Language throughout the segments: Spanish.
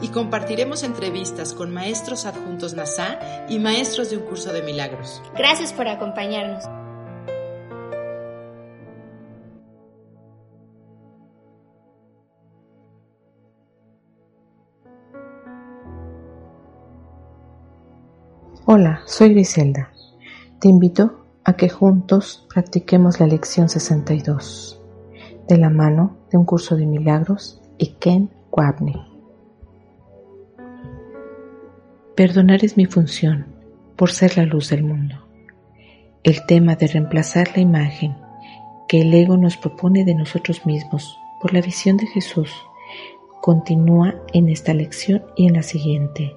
Y compartiremos entrevistas con maestros adjuntos NASA y maestros de un curso de milagros. Gracias por acompañarnos. Hola, soy Griselda. Te invito a que juntos practiquemos la lección 62 de la mano de un curso de milagros y Ken Wabney. Perdonar es mi función por ser la luz del mundo. El tema de reemplazar la imagen que el ego nos propone de nosotros mismos por la visión de Jesús continúa en esta lección y en la siguiente.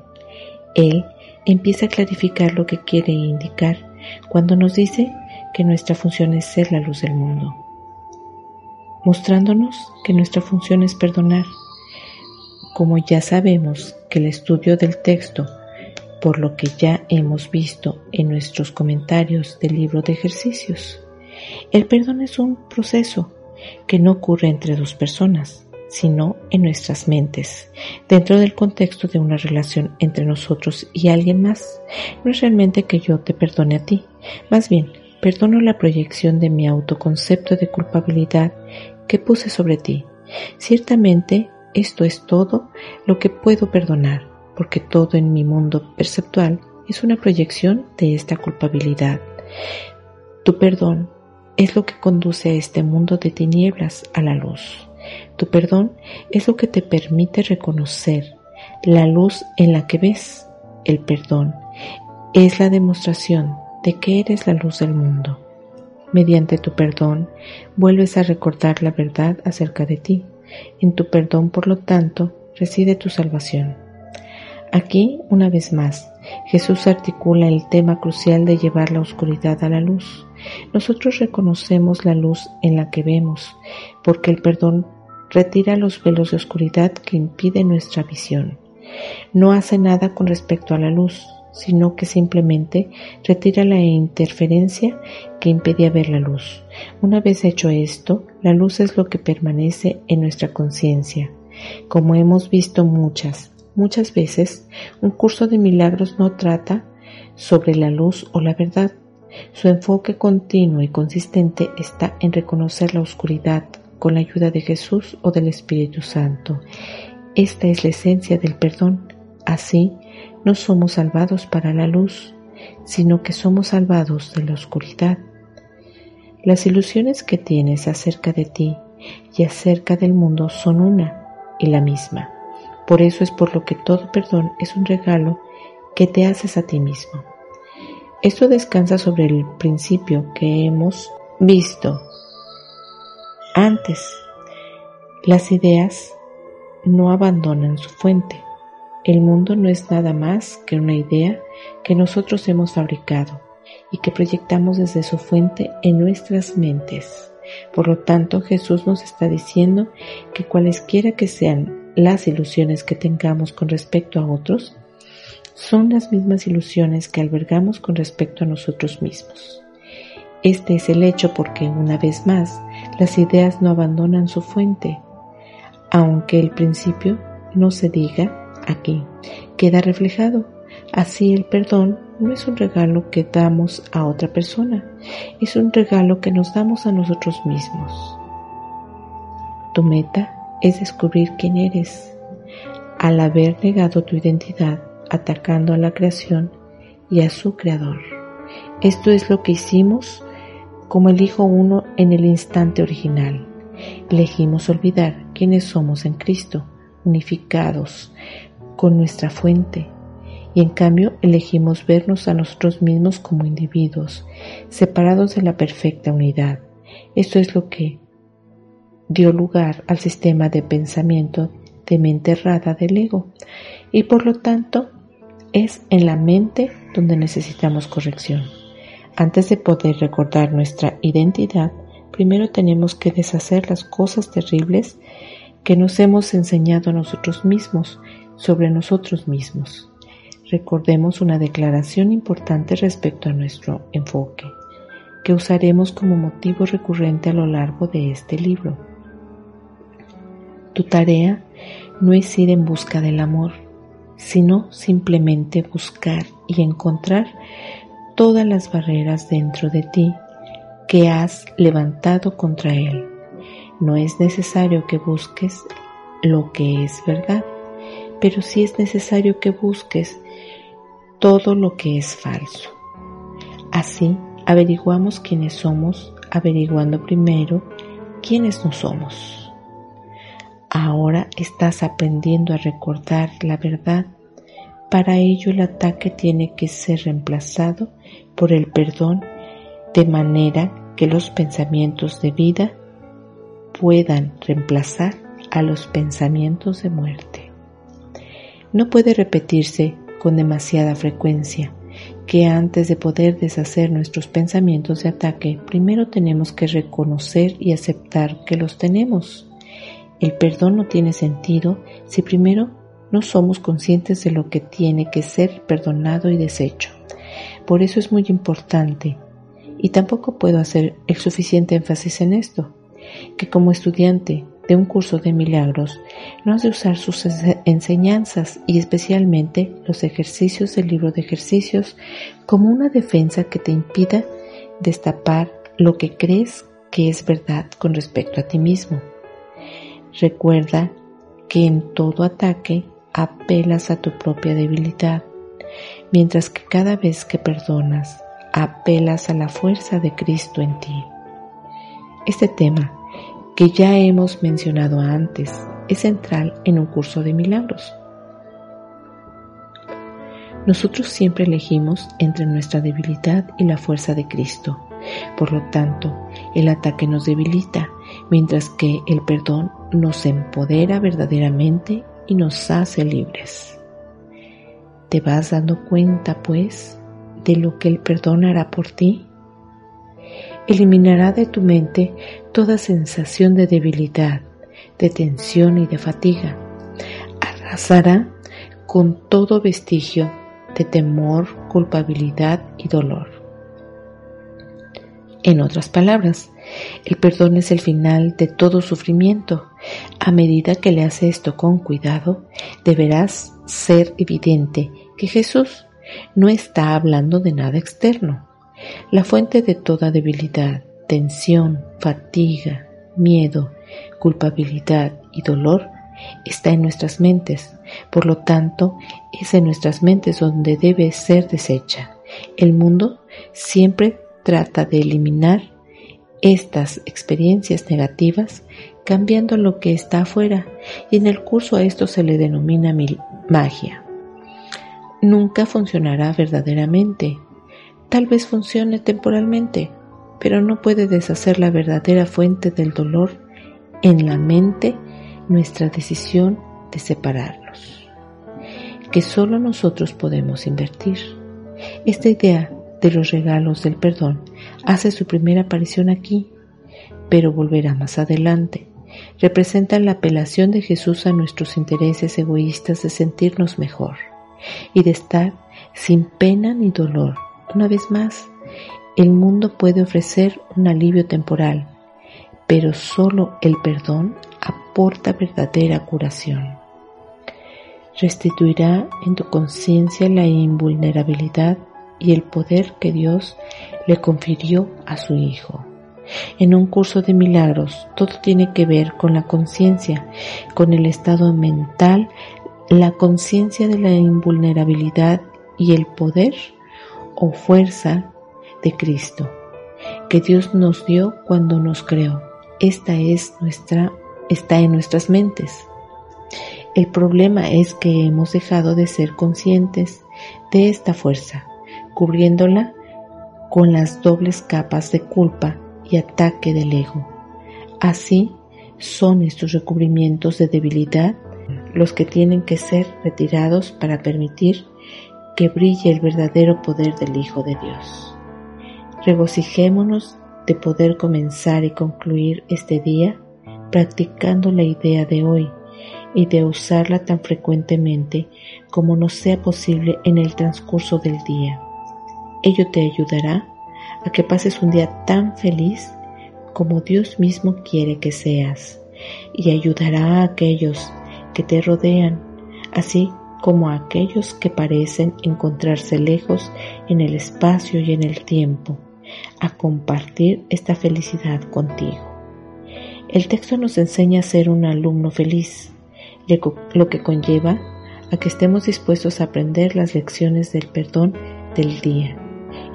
Él empieza a clarificar lo que quiere indicar cuando nos dice que nuestra función es ser la luz del mundo, mostrándonos que nuestra función es perdonar. Como ya sabemos que el estudio del texto, por lo que ya hemos visto en nuestros comentarios del libro de ejercicios, el perdón es un proceso que no ocurre entre dos personas, sino en nuestras mentes, dentro del contexto de una relación entre nosotros y alguien más. No es realmente que yo te perdone a ti, más bien, perdono la proyección de mi autoconcepto de culpabilidad que puse sobre ti. Ciertamente, esto es todo lo que puedo perdonar, porque todo en mi mundo perceptual es una proyección de esta culpabilidad. Tu perdón es lo que conduce a este mundo de tinieblas a la luz. Tu perdón es lo que te permite reconocer la luz en la que ves. El perdón es la demostración de que eres la luz del mundo. Mediante tu perdón vuelves a recordar la verdad acerca de ti. En tu perdón, por lo tanto, reside tu salvación. Aquí, una vez más, Jesús articula el tema crucial de llevar la oscuridad a la luz. Nosotros reconocemos la luz en la que vemos, porque el perdón retira los velos de oscuridad que impiden nuestra visión. No hace nada con respecto a la luz, sino que simplemente retira la interferencia que impedía ver la luz. Una vez hecho esto, la luz es lo que permanece en nuestra conciencia. Como hemos visto muchas, muchas veces, un curso de milagros no trata sobre la luz o la verdad. Su enfoque continuo y consistente está en reconocer la oscuridad, con la ayuda de Jesús o del Espíritu Santo. Esta es la esencia del perdón. Así, no somos salvados para la luz, sino que somos salvados de la oscuridad. Las ilusiones que tienes acerca de ti y acerca del mundo son una y la misma. Por eso es por lo que todo perdón es un regalo que te haces a ti mismo. Esto descansa sobre el principio que hemos visto antes, las ideas no abandonan su fuente. El mundo no es nada más que una idea que nosotros hemos fabricado y que proyectamos desde su fuente en nuestras mentes. Por lo tanto, Jesús nos está diciendo que cualesquiera que sean las ilusiones que tengamos con respecto a otros, son las mismas ilusiones que albergamos con respecto a nosotros mismos. Este es el hecho porque, una vez más, las ideas no abandonan su fuente, aunque el principio no se diga aquí, queda reflejado. Así el perdón no es un regalo que damos a otra persona, es un regalo que nos damos a nosotros mismos. Tu meta es descubrir quién eres. Al haber negado tu identidad, atacando a la creación y a su creador. Esto es lo que hicimos como el Hijo uno en el instante original. Elegimos olvidar quiénes somos en Cristo, unificados con nuestra fuente, y en cambio elegimos vernos a nosotros mismos como individuos, separados de la perfecta unidad. Esto es lo que dio lugar al sistema de pensamiento de mente errada del ego y por lo tanto es en la mente donde necesitamos corrección. Antes de poder recordar nuestra identidad, primero tenemos que deshacer las cosas terribles que nos hemos enseñado a nosotros mismos sobre nosotros mismos. Recordemos una declaración importante respecto a nuestro enfoque, que usaremos como motivo recurrente a lo largo de este libro. Tu tarea no es ir en busca del amor, sino simplemente buscar y encontrar todas las barreras dentro de ti que has levantado contra él. No es necesario que busques lo que es verdad, pero sí es necesario que busques todo lo que es falso. Así averiguamos quiénes somos, averiguando primero quiénes no somos. Ahora estás aprendiendo a recordar la verdad. Para ello el ataque tiene que ser reemplazado por el perdón de manera que los pensamientos de vida puedan reemplazar a los pensamientos de muerte. No puede repetirse con demasiada frecuencia que antes de poder deshacer nuestros pensamientos de ataque, primero tenemos que reconocer y aceptar que los tenemos. El perdón no tiene sentido si primero no somos conscientes de lo que tiene que ser perdonado y deshecho. Por eso es muy importante, y tampoco puedo hacer el suficiente énfasis en esto, que como estudiante de un curso de milagros no has de usar sus enseñanzas y especialmente los ejercicios del libro de ejercicios como una defensa que te impida destapar lo que crees que es verdad con respecto a ti mismo. Recuerda que en todo ataque apelas a tu propia debilidad, mientras que cada vez que perdonas, apelas a la fuerza de Cristo en ti. Este tema, que ya hemos mencionado antes, es central en un curso de milagros. Nosotros siempre elegimos entre nuestra debilidad y la fuerza de Cristo. Por lo tanto, el ataque nos debilita, mientras que el perdón nos empodera verdaderamente y nos hace libres. ¿Te vas dando cuenta, pues, de lo que el perdón hará por ti? Eliminará de tu mente toda sensación de debilidad, de tensión y de fatiga. Arrasará con todo vestigio de temor, culpabilidad y dolor. En otras palabras, el perdón es el final de todo sufrimiento. A medida que le haces esto con cuidado, deberás ser evidente que Jesús no está hablando de nada externo. La fuente de toda debilidad, tensión, fatiga, miedo, culpabilidad y dolor está en nuestras mentes. Por lo tanto, es en nuestras mentes donde debe ser deshecha. El mundo siempre trata de eliminar estas experiencias negativas cambiando lo que está afuera y en el curso a esto se le denomina magia. Nunca funcionará verdaderamente. Tal vez funcione temporalmente, pero no puede deshacer la verdadera fuente del dolor en la mente nuestra decisión de separarnos, que solo nosotros podemos invertir. Esta idea de los regalos del perdón hace su primera aparición aquí, pero volverá más adelante. Representa la apelación de Jesús a nuestros intereses egoístas de sentirnos mejor y de estar sin pena ni dolor. Una vez más, el mundo puede ofrecer un alivio temporal, pero solo el perdón aporta verdadera curación. Restituirá en tu conciencia la invulnerabilidad y el poder que Dios le confirió a su Hijo. En un curso de milagros todo tiene que ver con la conciencia, con el estado mental, la conciencia de la invulnerabilidad y el poder o fuerza de Cristo que Dios nos dio cuando nos creó. Esta es nuestra está en nuestras mentes. El problema es que hemos dejado de ser conscientes de esta fuerza cubriéndola con las dobles capas de culpa y ataque del ego. Así son estos recubrimientos de debilidad los que tienen que ser retirados para permitir que brille el verdadero poder del Hijo de Dios. Regocijémonos de poder comenzar y concluir este día practicando la idea de hoy y de usarla tan frecuentemente como nos sea posible en el transcurso del día. Ello te ayudará a que pases un día tan feliz como Dios mismo quiere que seas y ayudará a aquellos que te rodean, así como a aquellos que parecen encontrarse lejos en el espacio y en el tiempo, a compartir esta felicidad contigo. El texto nos enseña a ser un alumno feliz, lo que conlleva a que estemos dispuestos a aprender las lecciones del perdón del día,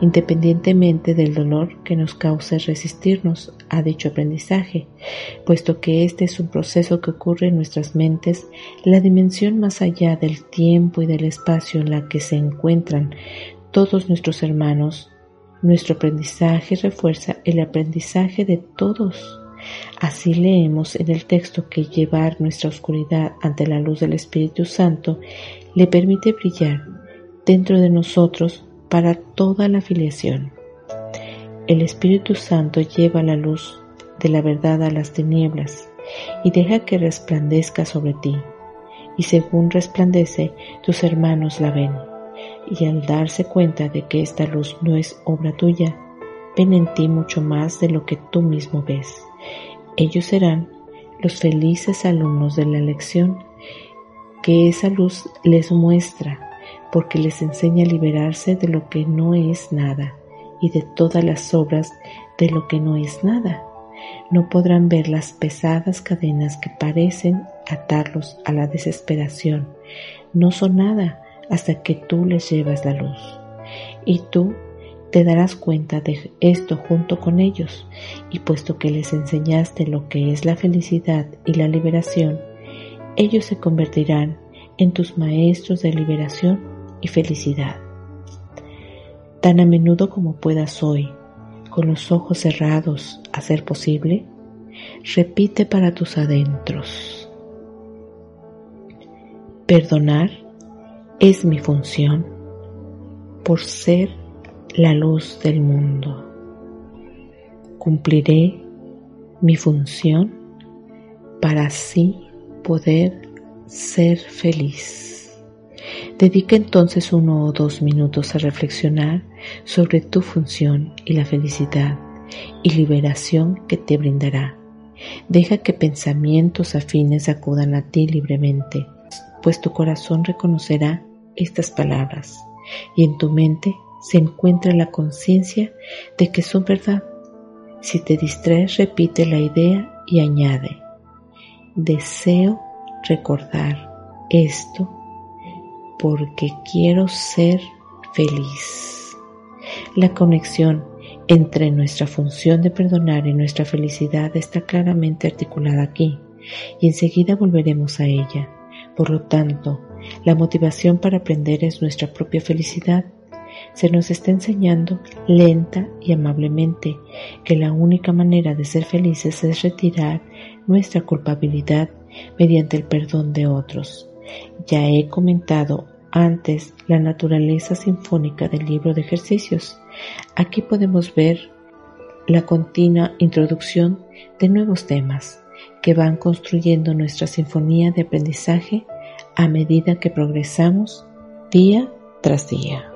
independientemente del dolor que nos cause resistirnos a dicho aprendizaje, puesto que este es un proceso que ocurre en nuestras mentes, la dimensión más allá del tiempo y del espacio en la que se encuentran todos nuestros hermanos. Nuestro aprendizaje refuerza el aprendizaje de todos Así leemos en el texto que llevar nuestra oscuridad ante la luz del Espíritu Santo le permite brillar dentro de nosotros para toda la filiación. El Espíritu Santo lleva la luz de la verdad a las tinieblas y deja que resplandezca sobre ti. Y según resplandece, tus hermanos la ven. Y al darse cuenta de que esta luz no es obra tuya, ven en ti mucho más de lo que tú mismo ves. Ellos serán los felices alumnos de la lección que esa luz les muestra, porque les enseña a liberarse de lo que no es nada y de todas las obras de lo que no es nada. No podrán ver las pesadas cadenas que parecen atarlos a la desesperación. No son nada hasta que tú les llevas la luz. Y tú te darás cuenta de esto junto con ellos, y puesto que les enseñaste lo que es la felicidad y la liberación, ellos se convertirán en tus maestros de liberación felicidad. Tan a menudo como puedas hoy, con los ojos cerrados a ser posible, repite para tus adentros. Perdonar es mi función por ser la luz del mundo. Cumpliré mi función para así poder ser feliz. Dedica entonces uno o dos minutos a reflexionar sobre tu función y la felicidad y liberación que te brindará. Deja que pensamientos afines acudan a ti libremente, pues tu corazón reconocerá estas palabras y en tu mente se encuentra la conciencia de que son verdad. Si te distraes, repite la idea y añade, deseo recordar esto porque quiero ser feliz. La conexión entre nuestra función de perdonar y nuestra felicidad está claramente articulada aquí y enseguida volveremos a ella. Por lo tanto, la motivación para aprender es nuestra propia felicidad se nos está enseñando lenta y amablemente que la única manera de ser felices es retirar nuestra culpabilidad mediante el perdón de otros. Ya he comentado antes la naturaleza sinfónica del libro de ejercicios. Aquí podemos ver la continua introducción de nuevos temas que van construyendo nuestra sinfonía de aprendizaje a medida que progresamos día tras día.